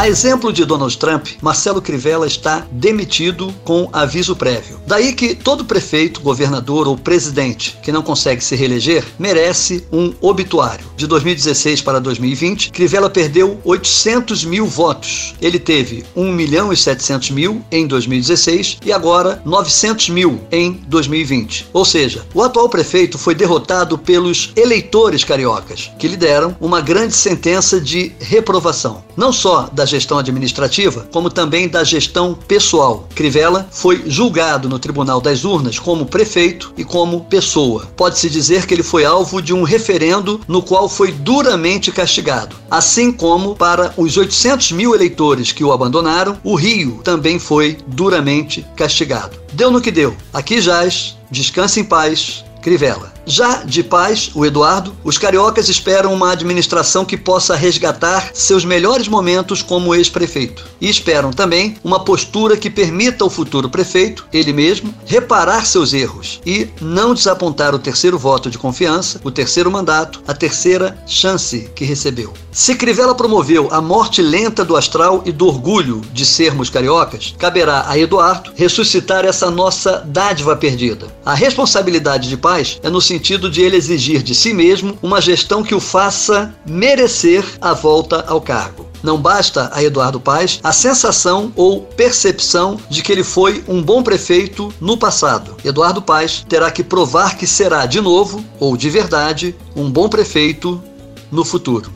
A exemplo de Donald Trump, Marcelo Crivella está demitido com aviso prévio. Daí que todo prefeito, governador ou presidente que não consegue se reeleger merece um obituário. De 2016 para 2020, Crivella perdeu 800 mil votos. Ele teve 1 milhão e 700 mil em 2016 e agora 900 mil em 2020. Ou seja, o atual prefeito foi derrotado pelos eleitores cariocas, que lhe deram uma grande sentença de reprovação. Não só da gestão administrativa, como também da gestão pessoal. Crivella foi julgado no Tribunal das Urnas como prefeito e como pessoa. Pode-se dizer que ele foi alvo de um referendo no qual foi duramente castigado. Assim como para os 800 mil eleitores que o abandonaram, o Rio também foi duramente castigado. Deu no que deu. Aqui jaz, descanse em paz, Crivella. Já de paz, o Eduardo, os cariocas esperam uma administração que possa resgatar seus melhores momentos como ex-prefeito. E esperam também uma postura que permita ao futuro prefeito, ele mesmo, reparar seus erros e não desapontar o terceiro voto de confiança, o terceiro mandato, a terceira chance que recebeu. Se Crivella promoveu a morte lenta do astral e do orgulho de sermos cariocas, caberá a Eduardo ressuscitar essa nossa dádiva perdida. A responsabilidade de paz é no sentido de ele exigir de si mesmo uma gestão que o faça merecer a volta ao cargo. Não basta a Eduardo Paes a sensação ou percepção de que ele foi um bom prefeito no passado. Eduardo Paes terá que provar que será de novo, ou de verdade, um bom prefeito no futuro.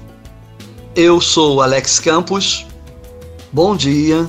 Eu sou Alex Campos. Bom dia